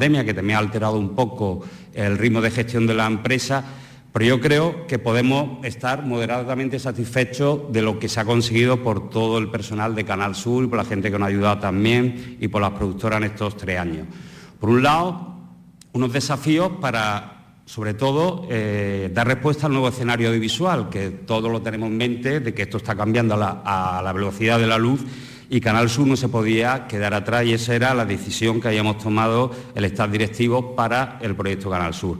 pandemia, que también ha alterado un poco el ritmo de gestión de la empresa, pero yo creo que podemos estar moderadamente satisfechos de lo que se ha conseguido por todo el personal de Canal Sur, por la gente que nos ha ayudado también y por las productoras en estos tres años. Por un lado, unos desafíos para sobre todo eh, dar respuesta al nuevo escenario audiovisual, que todos lo tenemos en mente, de que esto está cambiando a la, velocidad de la luz y Canal Sur no se podía quedar atrás y esa era la decisión que habíamos tomado el Estado directivo para el proyecto Canal Sur.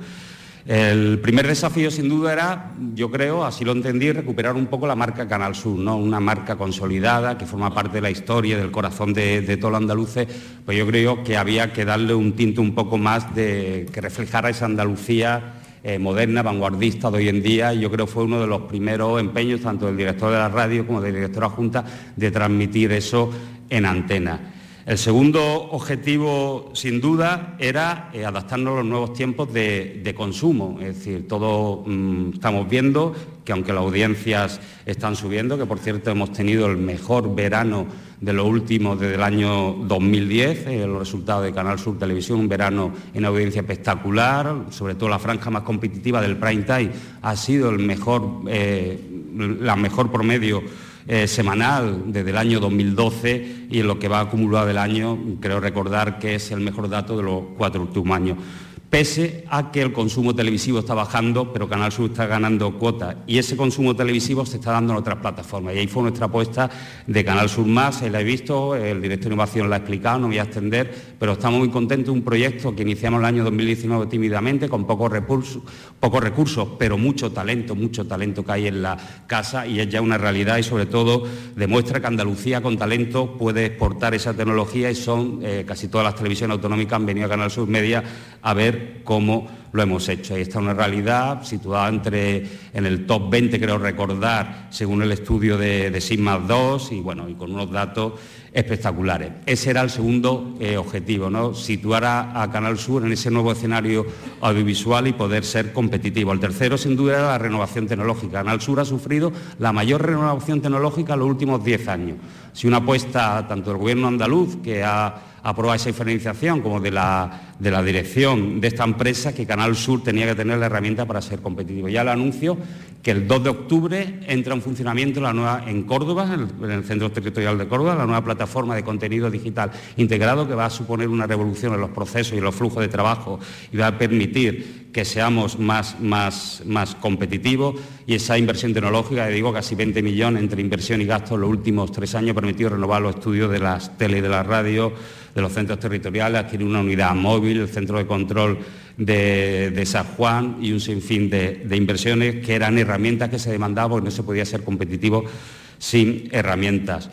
El primer desafío, sin duda, era, yo creo, así lo entendí, recuperar un poco la marca Canal Sur, ¿no? una marca consolidada que forma parte de la historia, del corazón de, todos los andaluces, pues yo creo que había que darle un tinte un poco más de que reflejara esa Andalucía eh, moderna, vanguardista de hoy en día, y yo creo que fue uno de los primeros empeños, tanto del director de la radio como del director Junta, de transmitir eso en antena. El segundo objetivo, sin duda, era eh, adaptarnos a los nuevos tiempos de, consumo. Es decir, todos mm, estamos viendo que aunque las audiencias están subiendo, que por cierto hemos tenido el mejor verano de lo último desde el año 2010, eh, los resultados de Canal Sur Televisión, un verano en audiencia espectacular, sobre todo la franja más competitiva del prime time ha sido el mejor, eh, la mejor promedio eh, semanal desde el año 2012 y en lo que va acumulado del año, creo recordar que es el mejor dato de los cuatro últimos años pese a que el consumo televisivo está bajando, pero Canal Sur está ganando cuotas y ese consumo televisivo se está dando en otras plataformas. Y ahí fue nuestra apuesta de Canal Sur Más, la he visto, el director de innovación la ha explicado, no voy a extender, pero estamos muy contentos de un proyecto que iniciamos el año 2019 tímidamente, con pocos recursos, pocos recursos, pero mucho talento, mucho talento que hay en la casa y es ya una realidad y sobre todo demuestra que Andalucía con talento puede exportar esa tecnología y son eh, casi todas las televisiones autonómicas han venido a Canal Sur Media a ver cómo lo hemos hecho. Ahí está una realidad situada entre, en el top 20, creo recordar, según el estudio de, de Sigma 2 y, bueno, y con unos datos espectaculares. Ese era el segundo eh, objetivo, ¿no? situar a, Canal Sur en ese nuevo escenario audiovisual y poder ser competitivo. El tercero, sin duda, era la renovación tecnológica. Canal Sur ha sufrido la mayor renovación tecnológica en los últimos 10 años. Si una apuesta tanto del Gobierno andaluz, que ha aprobado esa diferenciación, como de la, de la dirección de esta empresa, que Canal Sur tenía que tener la herramienta para ser competitivo. Ya le anuncio que el 2 de octubre entra en funcionamiento la nueva en Córdoba, en el Centro Territorial de Córdoba, la nueva plataforma de contenido digital integrado que va a suponer una revolución en los procesos y en los flujos de trabajo y va a permitir que seamos más, más, más competitivos. Y esa inversión tecnológica, digo casi 20 millones entre inversión y gasto en los últimos tres años ha permitido renovar los estudios de las tele y de la radio, de los centros territoriales, adquirir una unidad móvil, el centro de control de, San Juan y un sinfín de, de, inversiones que eran herramientas que se demandaban porque no se podía ser competitivo sin herramientas.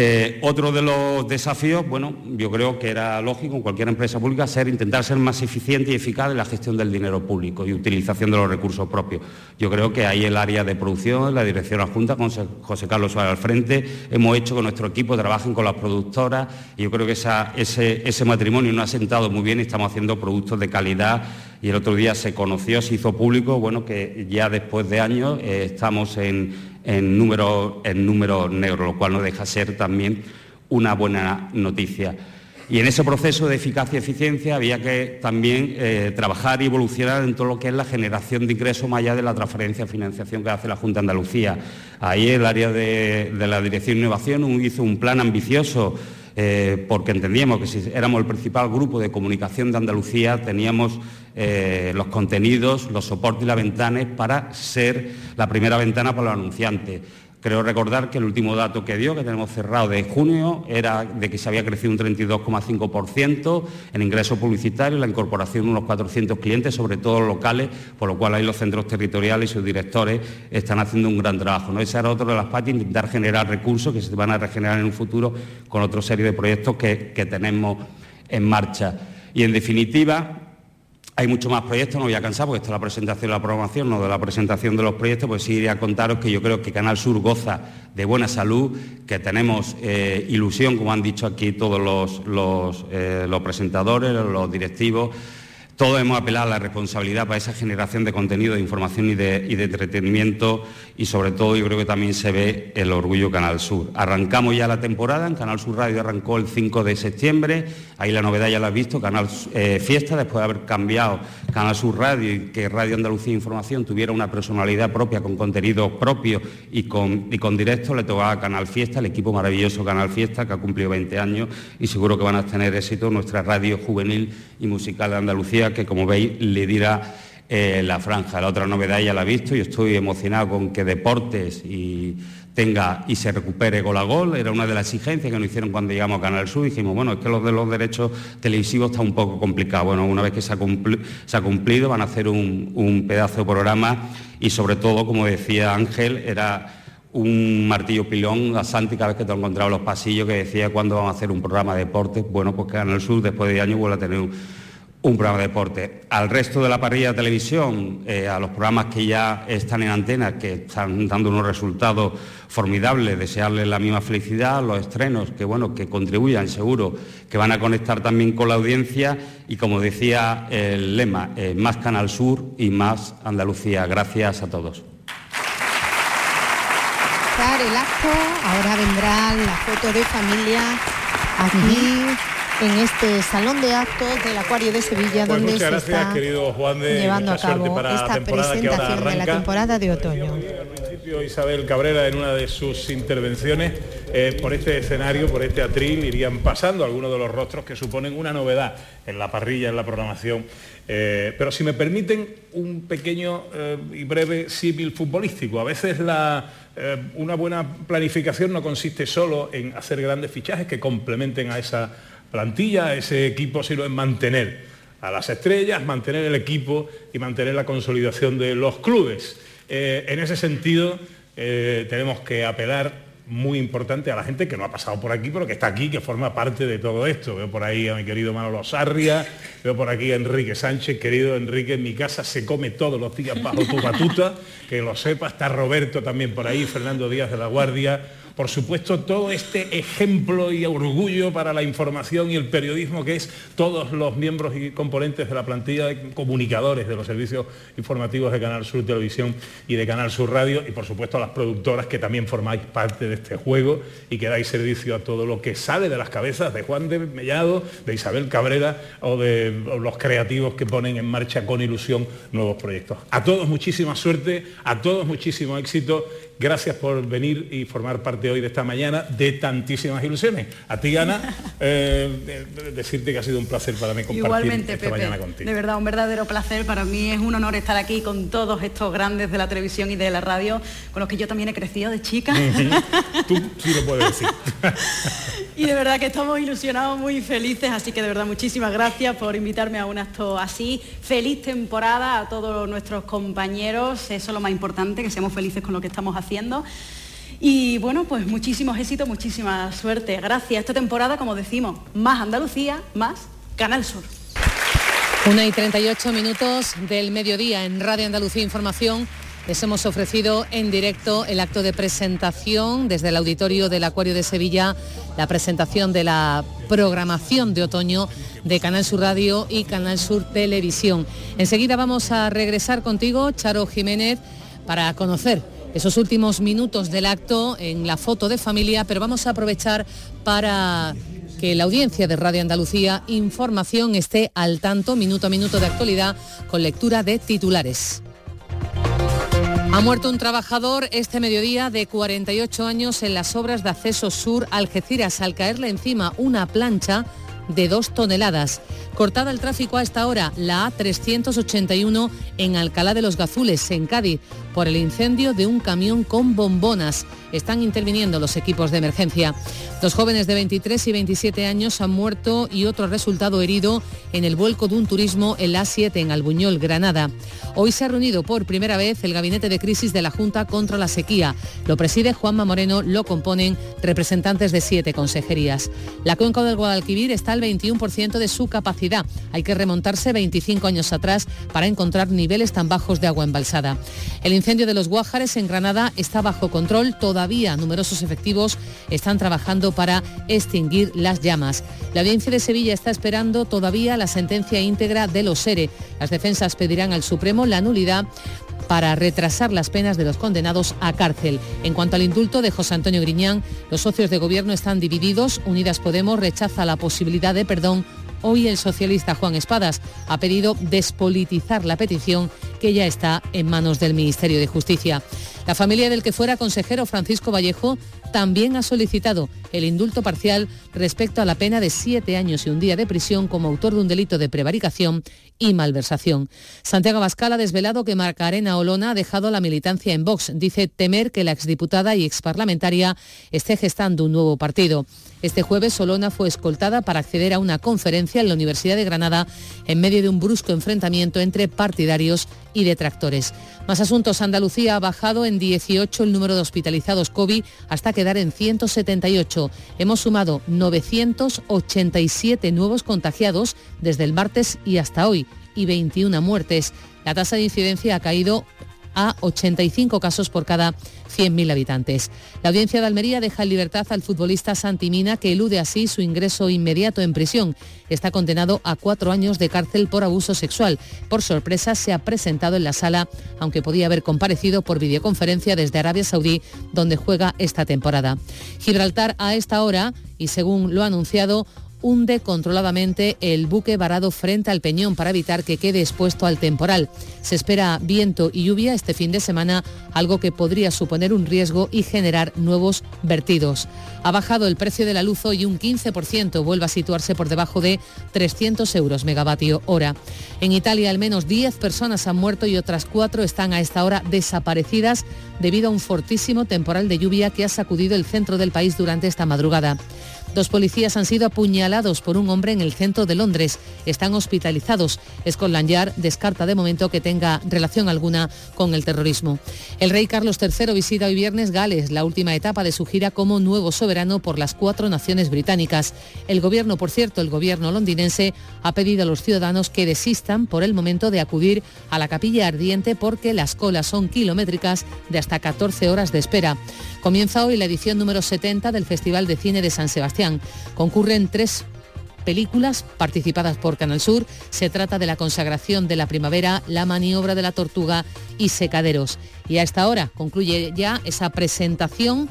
Eh, otro de los desafíos, bueno, yo creo que era lógico en cualquier empresa pública ser intentar ser más eficiente y eficaz en la gestión del dinero público y utilización de los recursos propios. Yo creo que ahí el área de producción, la dirección adjunta con José Carlos Suárez al frente, hemos hecho que nuestro equipo trabajen con las productoras y yo creo que ese, matrimonio no ha sentado muy bien y estamos haciendo productos de calidad y el otro día se conoció, se hizo público, bueno, que ya después de años eh, estamos en en en número negros, lo cual no deja ser también una buena noticia. Y en ese proceso de eficacia y eficiencia había que también eh, trabajar y evolucionar en todo lo que es la generación de ingresos más allá de la transferencia de financiación que hace la Junta de Andalucía. Ahí el área de, de la Dirección de Innovación hizo un plan ambicioso eh, porque entendíamos que si éramos el principal grupo de comunicación de Andalucía teníamos eh, los contenidos, los soportes y las ventanas para ser la primera ventana para los anunciantes. Creo recordar que el último dato que dio, que tenemos cerrado de junio, era de que se había crecido un 32,5% en ingresos publicitarios, la incorporación de unos 400 clientes, sobre todo locales, por lo cual ahí los centros territoriales y sus directores están haciendo un gran trabajo. Esa era otra de las partes, intentar generar recursos que se van a regenerar en un futuro con otra serie de proyectos que tenemos en marcha. Y en definitiva, hay muchos más proyectos, no voy a cansar porque esto es la presentación de la programación, no de la presentación de los proyectos, pues sí iría a contaros que yo creo que Canal Sur goza de buena salud, que tenemos eh, ilusión, como han dicho aquí todos los, los, eh, los presentadores, los directivos, todos hemos apelado a la responsabilidad para esa generación de contenido, de información y de, entretenimiento y sobre todo yo creo que también se ve el orgullo Canal Sur. Arrancamos ya la temporada, en Canal Sur Radio arrancó el 5 de septiembre, ahí la novedad ya la has visto, Canal eh, Fiesta, después de haber cambiado Canal Sur Radio y que Radio Andalucía Información tuviera una personalidad propia con contenido propio y con, y con directo, le tocaba a Canal Fiesta, el equipo maravilloso Canal Fiesta que ha cumplido 20 años y seguro que van a tener éxito nuestra radio juvenil y musical de Andalucía que, como veis, le dirá eh, la franja. La otra novedad ya la he visto y estoy emocionado con que Deportes y tenga y se recupere gol a gol. Era una de las exigencias que nos hicieron cuando llegamos a Canal Sur. Dijimos, bueno, es que los de los derechos televisivos está un poco complicado. Bueno, una vez que se ha, cumplido, van a hacer un, pedazo de programa y sobre todo, como decía Ángel, era un martillo pilón a Santi cada vez que te encontraba en los pasillos que decía cuándo vamos a hacer un programa de deportes. Bueno, pues Canal Sur después de años vuelve a tener un un programa de deporte. Al resto de la parrilla de televisión, eh, a los programas que ya están en antena, que están dando unos resultados formidables, desearles la misma felicidad, los estrenos que bueno, que contribuyan seguro, que van a conectar también con la audiencia y como decía el lema, eh, más Canal Sur y más Andalucía. Gracias a todos. El acto, ahora vendrá la foto de familia aquí en este salón de actos del Acuario de Sevilla, pues donde se gracias, está querido Juan de, llevando a cabo esta presentación de la temporada de otoño. Al principio Isabel Cabrera en una de sus intervenciones eh, por este escenario, por este atril, irían pasando algunos de los rostros que suponen una novedad en la parrilla, en la programación. Eh, pero si me permiten un pequeño eh, y breve símil futbolístico, a veces la, una buena planificación no consiste solo en hacer grandes fichajes que complementen a esa plantilla, ese equipo, sino en mantener a las estrellas, mantener el equipo y mantener la consolidación de los clubes. Eh, en ese sentido, eh, tenemos que apelar muy importante a la gente que no ha pasado por aquí, pero que está aquí, que forma parte de todo esto. Veo por ahí a mi querido Manolo Sarria, veo por aquí a Enrique Sánchez, querido Enrique, en mi casa se come todos los días bajo tu batuta, que lo sepa, está Roberto también por ahí, Fernando Díaz de la Guardia, por supuesto, todo este ejemplo y orgullo para la información y el periodismo que es todos los miembros y componentes de la plantilla de comunicadores de los servicios informativos de Canal Sur Televisión y de Canal Sur Radio y por supuesto a las productoras que también formáis parte de este juego y que dais servicio a todo lo que sale de las cabezas de Juan de Mellado, de Isabel Cabrera o de los creativos que ponen en marcha con ilusión nuevos proyectos. A todos muchísima suerte, a todos muchísimo éxito Gracias por venir y formar parte hoy de esta mañana de tantísimas ilusiones. A ti, Ana, eh, decirte que ha sido un placer para mí compartir Igualmente, esta mañana contigo. De verdad, un verdadero placer. Para mí es un honor estar aquí con todos estos grandes de la televisión y de la radio, con los que yo también he crecido de chica. Tú sí lo puedes decir. y de verdad que estamos ilusionados, muy felices, así que de verdad muchísimas gracias por invitarme a un acto así. Feliz temporada a todos nuestros compañeros, eso es lo más importante, que seamos felices con lo que estamos haciendo y bueno, pues muchísimos éxitos, muchísima suerte. Gracias. Esta temporada, como decimos, más Andalucía, más Canal Sur. Una y 38 minutos del mediodía en Radio Andalucía Información. Les hemos ofrecido en directo el acto de presentación desde el auditorio del Acuario de Sevilla, la presentación de la programación de otoño de Canal Sur Radio y Canal Sur Televisión. Enseguida vamos a regresar contigo, Charo Jiménez, para conocer esos últimos minutos del acto en la foto de familia, pero vamos a aprovechar para que la audiencia de Radio Andalucía Información esté al tanto minuto a minuto de actualidad con lectura de titulares. Ha muerto un trabajador este mediodía de 48 años en las obras de acceso sur Algeciras al caerle encima una plancha de dos toneladas. Cortada el tráfico a esta hora, la A381 en Alcalá de los Gazules, en Cádiz, por el incendio de un camión con bombonas. Están interviniendo los equipos de emergencia. Dos jóvenes de 23 y 27 años han muerto y otro resultado herido en el vuelco de un turismo en la A7 en Albuñol, Granada. Hoy se ha reunido por primera vez el gabinete de crisis de la Junta contra la sequía. Lo preside Juanma Moreno, lo componen representantes de siete consejerías. La cuenca del Guadalquivir está al 21% de su capacidad. Hay que remontarse 25 años atrás para encontrar niveles tan bajos de agua embalsada. El incendio de los Guájares en Granada está bajo control. Todavía numerosos efectivos están trabajando para extinguir las llamas. La audiencia de Sevilla está esperando todavía la sentencia íntegra de los SERE. Las defensas pedirán al Supremo la nulidad para retrasar las penas de los condenados a cárcel. En cuanto al indulto de José Antonio Griñán, los socios de gobierno están divididos. Unidas Podemos rechaza la posibilidad de perdón Hoy el socialista Juan Espadas ha pedido despolitizar la petición que ya está en manos del Ministerio de Justicia. La familia del que fuera consejero Francisco Vallejo también ha solicitado el indulto parcial respecto a la pena de siete años y un día de prisión como autor de un delito de prevaricación y malversación. Santiago Abascal ha desvelado que Marcarena Olona ha dejado la militancia en Vox. Dice temer que la exdiputada y exparlamentaria esté gestando un nuevo partido. Este jueves Olona fue escoltada para acceder a una conferencia en la Universidad de Granada en medio de un brusco enfrentamiento entre partidarios y detractores. Más asuntos. Andalucía ha bajado en 18 el número de hospitalizados COVID hasta quedar en 178. Hemos sumado 987 nuevos contagiados desde el martes y hasta hoy y 21 muertes. La tasa de incidencia ha caído a 85 casos por cada 100.000 habitantes. La audiencia de Almería deja en libertad al futbolista Santimina, que elude así su ingreso inmediato en prisión. Está condenado a cuatro años de cárcel por abuso sexual. Por sorpresa, se ha presentado en la sala, aunque podía haber comparecido por videoconferencia desde Arabia Saudí, donde juega esta temporada. Gibraltar a esta hora, y según lo ha anunciado, hunde controladamente el buque varado frente al peñón para evitar que quede expuesto al temporal. Se espera viento y lluvia este fin de semana, algo que podría suponer un riesgo y generar nuevos vertidos. Ha bajado el precio de la luz hoy un 15%, vuelve a situarse por debajo de 300 euros megavatio hora. En Italia al menos 10 personas han muerto y otras 4 están a esta hora desaparecidas debido a un fortísimo temporal de lluvia que ha sacudido el centro del país durante esta madrugada. Dos policías han sido apuñalados por un hombre en el centro de Londres. Están hospitalizados. Scotland Yard descarta de momento que tenga relación alguna con el terrorismo. El rey Carlos III visita hoy viernes Gales, la última etapa de su gira como nuevo soberano por las cuatro naciones británicas. El gobierno, por cierto, el gobierno londinense ha pedido a los ciudadanos que desistan por el momento de acudir a la capilla ardiente porque las colas son kilométricas de hasta 14 horas de espera. Comienza hoy la edición número 70 del Festival de Cine de San Sebastián. Concurren tres películas participadas por Canal Sur. Se trata de La consagración de la primavera, La maniobra de la tortuga y Secaderos. Y a esta hora concluye ya esa presentación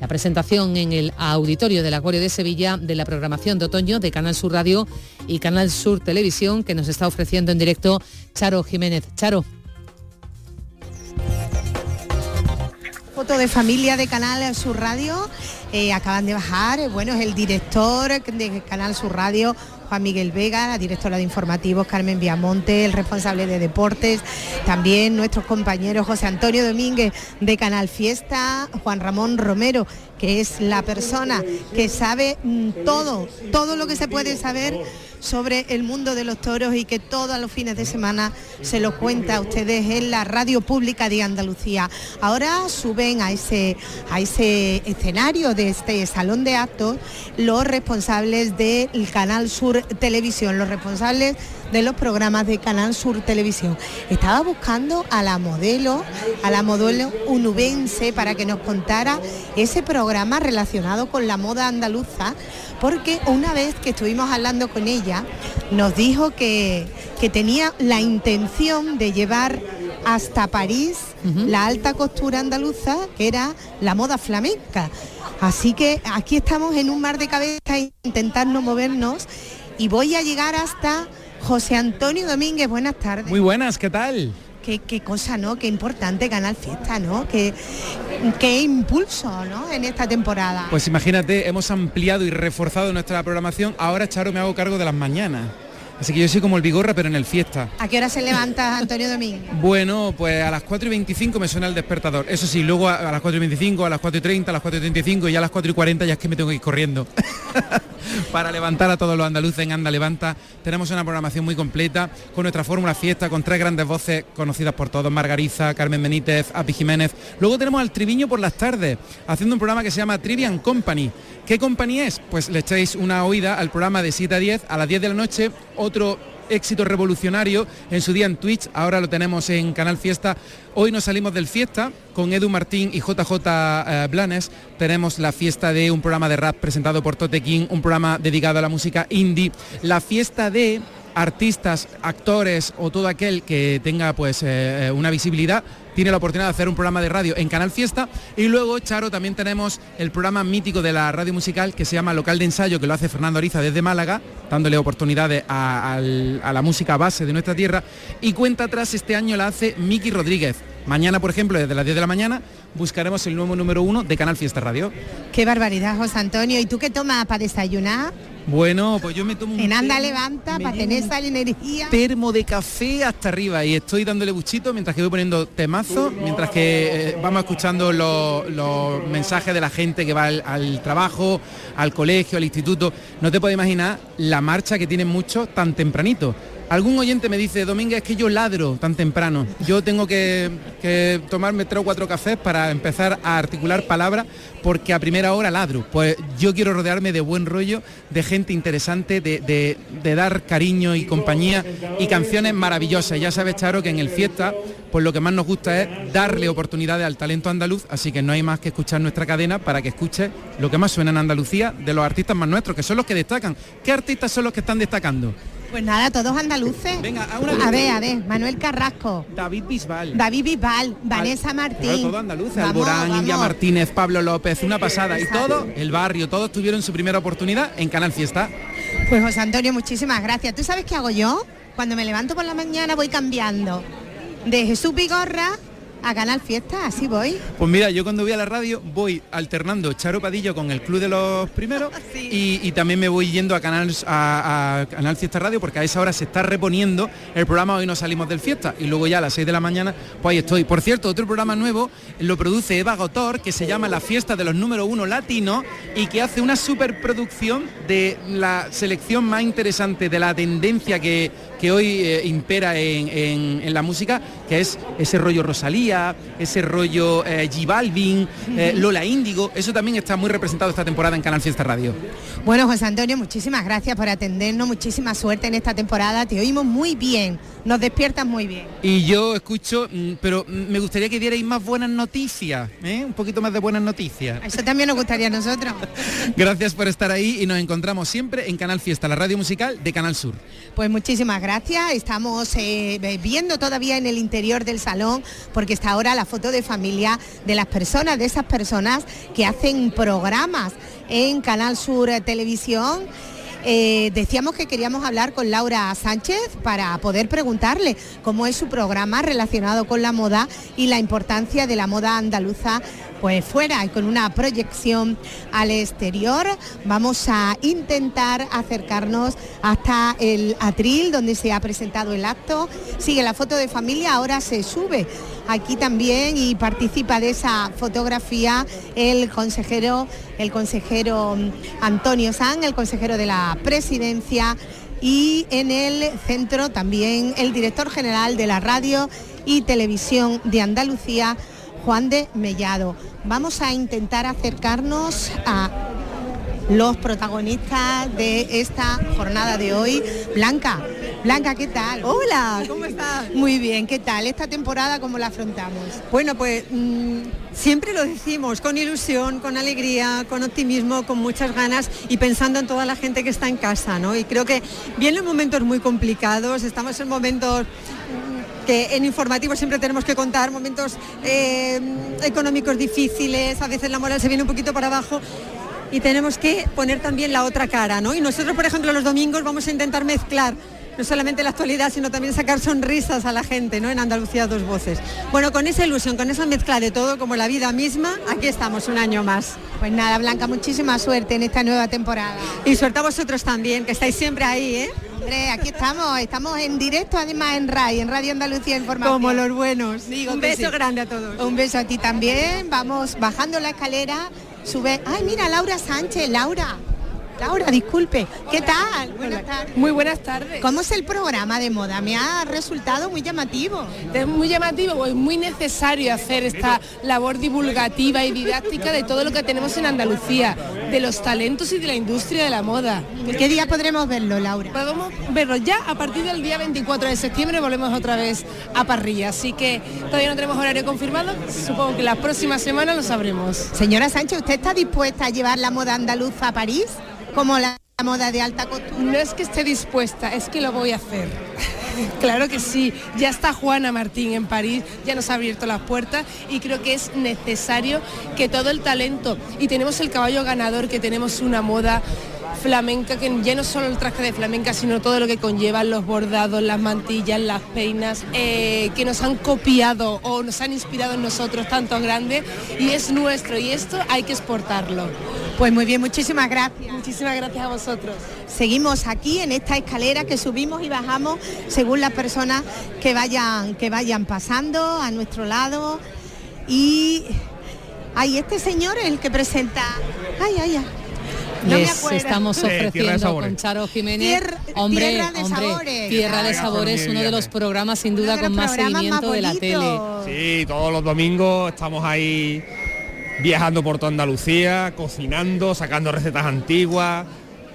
la presentación en el auditorio del Acuario de Sevilla de la programación de otoño de Canal Sur Radio y Canal Sur Televisión que nos está ofreciendo en directo Charo Jiménez. Charo. Foto de familia de Canal Sur Radio. Eh, acaban de bajar, eh, bueno, es el director de Canal Sur Radio, Juan Miguel Vega, la directora de informativos Carmen Viamonte, el responsable de deportes, también nuestros compañeros José Antonio Domínguez de Canal Fiesta, Juan Ramón Romero, que es la persona que sabe mm, todo, todo lo que se puede saber sobre el mundo de los toros y que todos los fines de semana se lo cuenta a ustedes en la radio pública de Andalucía. Ahora suben a ese, a ese escenario de este salón de actos los responsables del Canal Sur Televisión, los responsables de los programas de Canal Sur Televisión. Estaba buscando a la modelo, a la modelo unubense para que nos contara ese programa relacionado con la moda andaluza porque una vez que estuvimos hablando con ella, nos dijo que, tenía la intención de llevar hasta París la alta costura andaluza, que era la moda flamenca. Así que aquí estamos en un mar de cabeza intentando movernos y voy a llegar hasta José Antonio Domínguez. Buenas tardes. Muy buenas, ¿qué tal? qué, cosa, ¿no? Qué importante Canal Fiesta, ¿no? Qué, qué impulso, ¿no? En esta temporada. Pues imagínate, hemos ampliado y reforzado nuestra programación. Ahora, Charo, me hago cargo de las mañanas. Así que yo soy como el Vigorra, pero en el fiesta. ¿A qué hora se levanta Antonio Domínguez? Bueno, pues a las 4 y 25 me suena el despertador. Eso sí, luego a, las 4 y 25, a las 4 y 30, a las 4 y 35 y ya a las 4 y 40 ya es que me tengo que ir corriendo. Para levantar a todos los andaluces en Anda Levanta. Tenemos una programación muy completa con nuestra fórmula fiesta, con tres grandes voces conocidas por todos, Margariza, Carmen Benítez, Api Jiménez. Luego tenemos al Triviño por las tardes, haciendo un programa que se llama Trivian Company. ¿Qué compañía es? Pues le echáis una oída al programa de 7 a 10, a las 10 de la noche, otro éxito revolucionario en su día en Twitch, ahora lo tenemos en Canal Fiesta. Hoy nos salimos del fiesta con Edu Martín y JJ eh, Blanes. Tenemos la fiesta de un programa de rap presentado por Tote King, un programa dedicado a la música indie. La fiesta de artistas, actores o todo aquel que tenga pues eh, una visibilidad tiene la oportunidad de hacer un programa de radio en Canal Fiesta. Y luego Charo también tenemos el programa mítico de la radio musical que se llama Local de Ensayo que lo hace Fernando Ariza desde Málaga dándole oportunidades a, a la música base de nuestra tierra. Y cuenta atrás este año la hace Miki Rodríguez. Mañana, por ejemplo, desde las 10 de la mañana, buscaremos el nuevo número uno de Canal Fiesta Radio. Qué barbaridad, José Antonio. ¿Y tú qué tomas para desayunar? Bueno, pues yo me tomo un En anda levanta para tener esa energía. Termo de café hasta arriba y estoy dándole buchito mientras que voy poniendo temazo, mientras que eh, vamos escuchando los, mensajes de la gente que va al, trabajo, al colegio, al instituto. No te puedo imaginar la marcha que tienen muchos tan tempranito Algún oyente me dice, Domínguez, es que yo ladro tan temprano. Yo tengo que, tomarme tres o cuatro cafés para empezar a articular palabras porque a primera hora ladro. Pues yo quiero rodearme de buen rollo, de gente interesante, de, dar cariño y compañía y canciones maravillosas. Ya sabes, Charo, que en el fiesta, pues lo que más nos gusta es darle oportunidades al talento andaluz, así que no hay más que escuchar nuestra cadena para que escuche lo que más suena en Andalucía de los artistas más nuestros, que son los que destacan. ¿Qué artistas son los que están destacando? Pues nada, todos andaluces. Venga, a, ver, a ver, Manuel Carrasco. David Bisbal. David Bisbal, Vanessa Martín. todo andaluces, Alborán, India Martínez, Pablo López, una pasada. Y todo el barrio, todos tuvieron su primera oportunidad en Canal Fiesta. Pues José Antonio, muchísimas gracias. ¿Tú sabes qué hago yo? Cuando me levanto por la mañana voy cambiando de Jesús Vigorra a Canal Fiesta, así voy. Pues mira, yo cuando voy a la radio voy alternando Charo Padillo con el Club de los Primeros y, también me voy yendo a Canal, a, Canal Fiesta Radio porque a esa hora se está reponiendo el programa Hoy no salimos del Fiesta y luego ya a las 6 de la mañana pues ahí estoy. Por cierto, otro programa nuevo lo produce Eva Gotor que se llama La Fiesta de los Número Uno Latino y que hace una superproducción de la selección más interesante de la tendencia que, que hoy eh, impera en, la música, que es ese rollo Rosalía, ese rollo eh, G Balvin, eh, Lola Índigo, eso también está muy representado esta temporada en Canal Fiesta Radio. Bueno, José Antonio, muchísimas gracias por atendernos, muchísima suerte en esta temporada, te oímos muy bien, nos despiertas muy bien. Y yo escucho, mm, pero me gustaría que dierais más buenas noticias, un poquito más de buenas noticias. Eso también nos gustaría a nosotros. gracias por estar ahí y nos encontramos siempre en Canal Fiesta, la radio musical de Canal Sur. Pues muchísimas gracias. Estamos eh, viendo todavía en el interior del salón, porque está ahora la foto de familia de las personas, de esas personas que hacen programas en Canal Sur Televisión. Eh, decíamos que queríamos hablar con Laura Sánchez para poder preguntarle cómo es su programa relacionado con la moda y la importancia de la moda andaluza pues fuera y con una proyección al exterior. Vamos a intentar acercarnos hasta el atril donde se ha presentado el acto. Sigue la foto de familia, ahora se sube aquí también y participa de esa fotografía el consejero, el consejero Antonio San, el consejero de la presidencia y en el centro también el director general de la radio y televisión de Andalucía, Juan de Mellado. Vamos a intentar acercarnos a los protagonistas de esta jornada de hoy. Blanca, Blanca, ¿qué tal? Hola, ¿cómo estás? Muy bien, ¿qué tal? ¿Esta temporada cómo la afrontamos? Bueno, pues mm, siempre lo decimos, con ilusión, con alegría, con optimismo, con muchas ganas y pensando en toda la gente que está en casa, ¿no? Y creo que vienen momentos muy complicados, estamos en momentos que en informativo siempre tenemos que contar momentos eh, económicos difíciles, a veces la moral se viene un poquito para abajo y tenemos que poner también la otra cara, ¿no? Y nosotros, por ejemplo, los domingos vamos a intentar mezclar no solamente la actualidad, sino también sacar sonrisas a la gente, ¿no? En Andalucía dos voces. Bueno, con esa ilusión, con esa mezcla de todo, como la vida misma, aquí estamos un año más. Pues nada, Blanca, muchísima suerte en esta nueva temporada. Y suerte a vosotros también, que estáis siempre ahí, ¿eh? Hombre, aquí estamos, estamos en directo además en RAI, en Radio Andalucía Información. Como los buenos. un beso grande a todos. Un beso a ti también. Vamos bajando la escalera, sube. Ay, mira, Laura Sánchez, Laura. Laura, disculpe, ¿qué tal? Buenas tardes. Muy buenas tardes. ¿Cómo es el programa de moda? Me ha resultado muy llamativo. Es muy llamativo, es muy necesario hacer esta labor divulgativa y didáctica de todo lo que tenemos en Andalucía, de los talentos y de la industria de la moda. ¿Qué día podremos verlo, Laura? Podemos verlo ya a partir del día 24 de septiembre, volvemos otra vez a parrilla, así que todavía no tenemos horario confirmado, supongo que la próxima semana lo sabremos. Señora Sánchez, ¿usted está dispuesta a llevar la moda andaluza a París? Como la moda de alta costura. No es que esté dispuesta, es que lo voy a hacer. Claro que sí, ya está Juana Martín en París, ya nos ha abierto las puertas y creo que es necesario que todo el talento, y tenemos el caballo ganador, que tenemos una moda flamenca, que ya no solo el traje de flamenca, sino todo lo que conllevan los bordados, las mantillas, las peinas, eh, que nos han copiado o nos han inspirado en nosotros tantos grandes y es nuestro y esto hay que exportarlo. Pues muy bien, muchísimas gracias. Muchísimas gracias a vosotros. Seguimos aquí en esta escalera que subimos y bajamos según las personas que vayan, que vayan pasando a nuestro lado. Y ay, este señor es el que presenta. Ay, ay, ay. Les estamos ofreciendo con Charo Jiménez, hombre, tierra de hombre, sabores. Tierra de Sabores, uno de los programas sin duda con más seguimiento de la tele. Sí, todos los domingos estamos ahí viajando por toda Andalucía, cocinando, sacando recetas antiguas,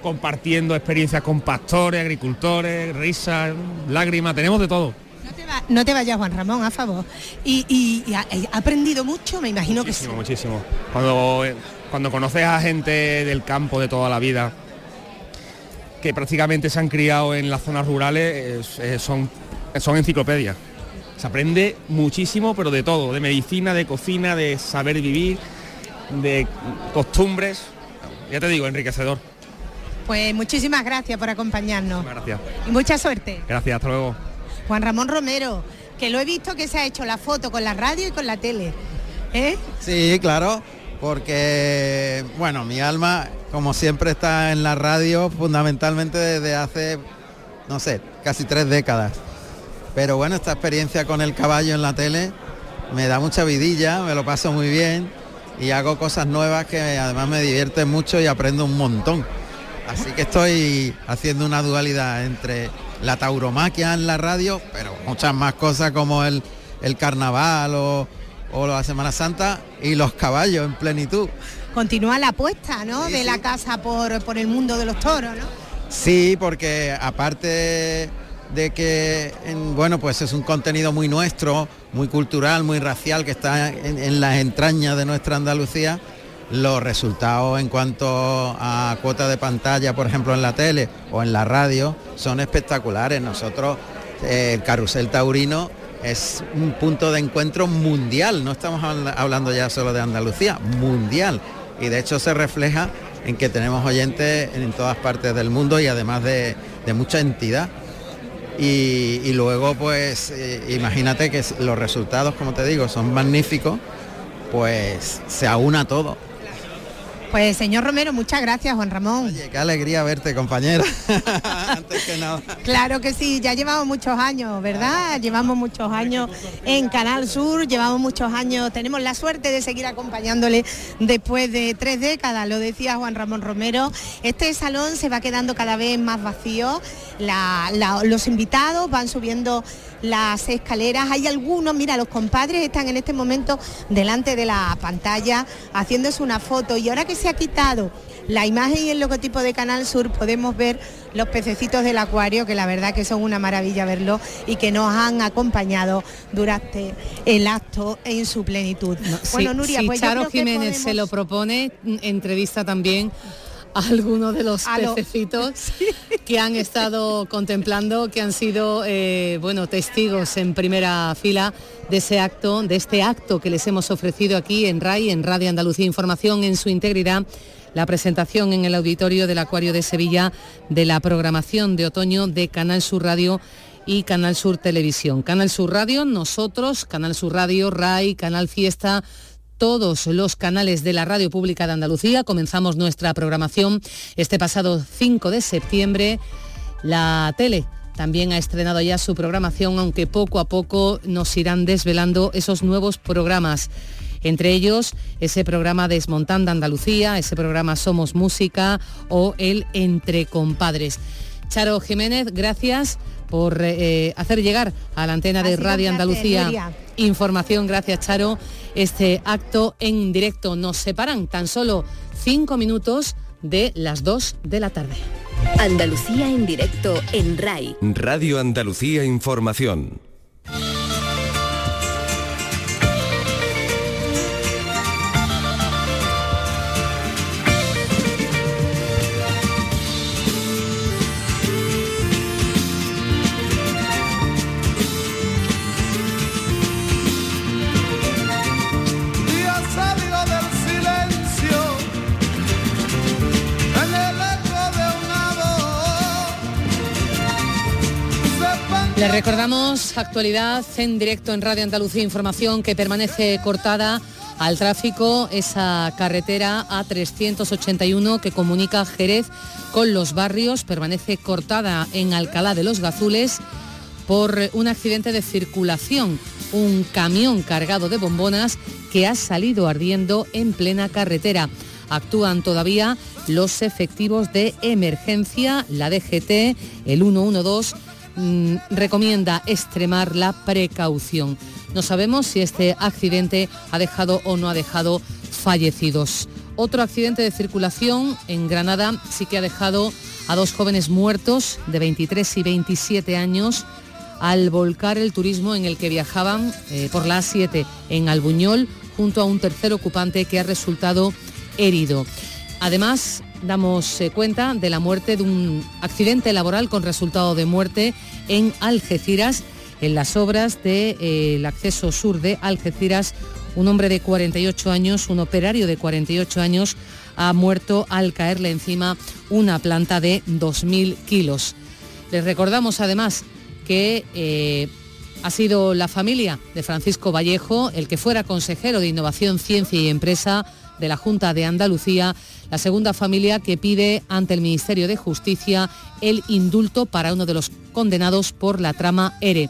compartiendo experiencias con pastores, agricultores, risas, lágrimas, tenemos de todo. No te, vayas, Juan Ramón, a favor. Y, ha, aprendido mucho, me imagino que sí. Muchísimo, Cuando, cuando conoces a gente del campo de toda la vida, que prácticamente se han criado en las zonas rurales, son, son enciclopedias. Se aprende muchísimo, pero de todo, de medicina, de cocina, de saber vivir, de costumbres. Ya te digo, enriquecedor. Pues muchísimas gracias por acompañarnos. Gracias. Y mucha suerte. Gracias, hasta luego. Juan Ramón Romero, que lo he visto que se ha hecho la foto con la radio y con la tele. ¿eh? Sí, claro, porque, bueno, mi alma, como siempre, está en la radio fundamentalmente desde hace, no sé, casi tres décadas. Pero bueno, esta experiencia con el caballo en la tele me da mucha vidilla, me lo paso muy bien y hago cosas nuevas que además me divierten mucho y aprendo un montón. Así que estoy haciendo una dualidad entre la tauromaquia en la radio, pero muchas más cosas como el, el carnaval o, o la Semana Santa y los caballos en plenitud. Continúa la apuesta, ¿no? de la casa por, por el mundo de los toros, ¿no? Sí, porque aparte de que, bueno, pues es un contenido muy nuestro, muy cultural, muy racial, que está en, las entrañas de nuestra Andalucía, los resultados en cuanto a cuota de pantalla, por ejemplo, en la tele o en la radio, son espectaculares. Nosotros, eh, el carrusel taurino es un punto de encuentro mundial, no estamos hablando ya solo de Andalucía, mundial. Y de hecho se refleja en que tenemos oyentes en todas partes del mundo y además de, de mucha entidad. Y, luego, pues, eh, imagínate que los resultados, como te digo, son magníficos, pues se aúna todo. Pues señor Romero, muchas gracias, Juan Ramón. Oye, qué alegría verte, compañera. Antes que nada. Claro que sí, ya llevamos muchos años, ¿verdad? Llevamos muchos años en Canal Sur, llevamos muchos años, tenemos la suerte de seguir acompañándole después de tres décadas, lo decía Juan Ramón Romero. Este salón se va quedando cada vez más vacío, los invitados van subiendo las escaleras. Hay algunos, mira, los compadres están en este momento delante de la pantalla haciéndose una foto y ahora que se ha quitado la imagen y el logotipo de Canal Sur podemos ver los pececitos del acuario, que la verdad que son una maravilla verlo y que nos han acompañado durante el acto en su plenitud. bueno, Nuria, pues Charo Jiménez se lo propone, entrevista también algunos de los pececitos que han estado contemplando, que han sido eh, bueno, testigos en primera fila de ese acto, de este acto que les hemos ofrecido aquí en RAI, en Radio Andalucía Información en su integridad la presentación en el auditorio del Acuario de Sevilla de la programación de otoño de Canal Sur Radio y Canal Sur Televisión. Canal Sur Radio, nosotros, Canal Sur Radio, RAI, Canal Fiesta, todos los canales de la Radio Pública de Andalucía. Comenzamos nuestra programación este pasado 5 de septiembre. La tele también ha estrenado ya su programación, aunque poco a poco nos irán desvelando esos nuevos programas. entre ellos ese programa Desmontando Andalucía, ese programa Somos Música o el Entre Compadres. Charo Jiménez, gracias por eh, hacer llegar a la antena de Radio Andalucía información. Gracias, Charo. Este acto en directo nos separan tan solo cinco minutos de las dos de la tarde. Andalucía en directo en RAI. Radio Andalucía Información. Les recordamos actualidad en directo en Radio Andalucía Información que permanece cortada al tráfico esa carretera A381 que comunica Jerez con los barrios, permanece cortada en Alcalá de los Gazules por un accidente de circulación, un camión cargado de bombonas que ha salido ardiendo en plena carretera. Actúan todavía los efectivos de emergencia, la DGT, el 112 Mm, recomienda extremar la precaución. No sabemos si este accidente ha dejado o no ha dejado fallecidos. Otro accidente de circulación en Granada sí que ha dejado a dos jóvenes muertos de 23 y 27 años al volcar el turismo en el que viajaban eh, por la A7 en Albuñol junto a un tercer ocupante que ha resultado herido. Además, damos eh, cuenta de la muerte de un accidente laboral con resultado de muerte en Algeciras, en las obras del eh, acceso sur de Algeciras. Un hombre de 48 años, un operario de 48 años, ha muerto al caerle encima una planta de 2.000 kilos. Les recordamos además que eh, ha sido la familia de Francisco Vallejo, el que fuera consejero de Innovación, Ciencia y Empresa de la Junta de Andalucía, la segunda familia que pide ante el Ministerio de Justicia el indulto para uno de los condenados por la trama ERE.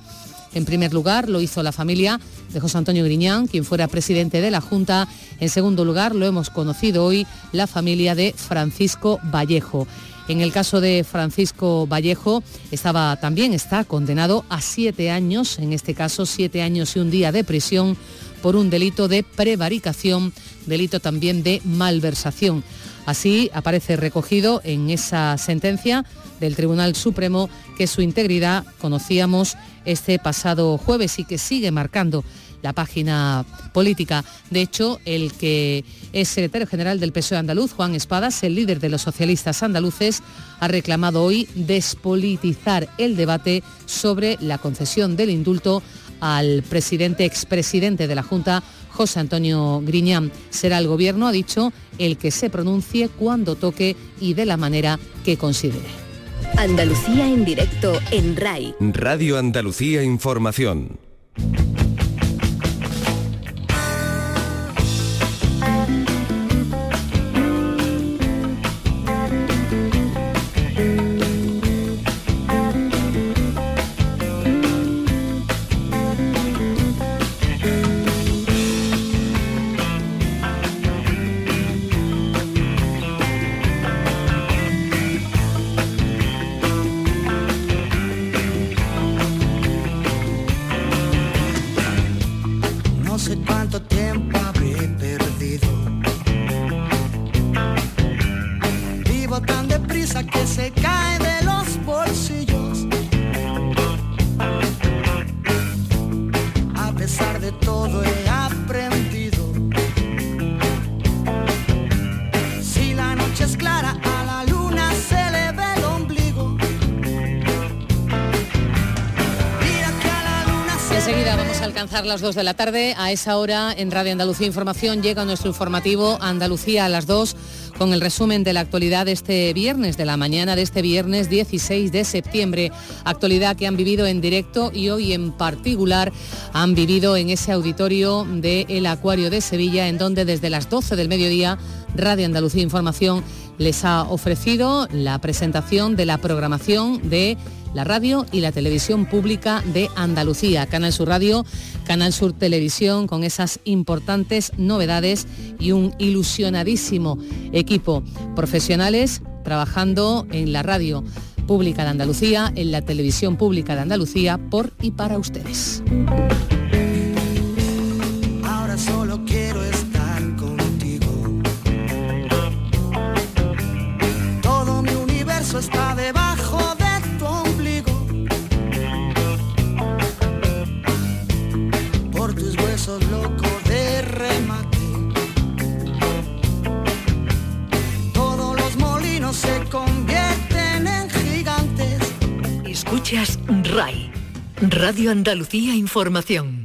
En primer lugar, lo hizo la familia de José Antonio Griñán, quien fuera presidente de la Junta. En segundo lugar, lo hemos conocido hoy, la familia de Francisco Vallejo. En el caso de Francisco Vallejo, estaba también está condenado a siete años, en este caso siete años y un día de prisión por un delito de prevaricación, delito también de malversación. Así aparece recogido en esa sentencia del Tribunal Supremo que su integridad conocíamos este pasado jueves y que sigue marcando la página política. De hecho, el que es secretario general del PSOE andaluz, Juan Espadas, el líder de los socialistas andaluces, ha reclamado hoy despolitizar el debate sobre la concesión del indulto al presidente, expresidente de la Junta, José Antonio Griñán. Será el Gobierno, ha dicho, el que se pronuncie cuando toque y de la manera que considere. Andalucía en directo en RAI. Radio Andalucía Información. goodbye. Las 2 de la tarde. A esa hora en Radio Andalucía Información llega nuestro informativo Andalucía a las 2 con el resumen de la actualidad de este viernes, de la mañana de este viernes 16 de septiembre. Actualidad que han vivido en directo y hoy en particular han vivido en ese auditorio del Acuario de Sevilla, en donde desde las 12 del mediodía Radio Andalucía Información les ha ofrecido la presentación de la programación de la radio y la televisión pública de Andalucía. Canal Sur Radio, Canal Sur Televisión, con esas importantes novedades y un ilusionadísimo equipo profesionales trabajando en la radio pública de Andalucía, en la televisión pública de Andalucía, por y para ustedes. Escuchas RAI, Radio Andalucía Información.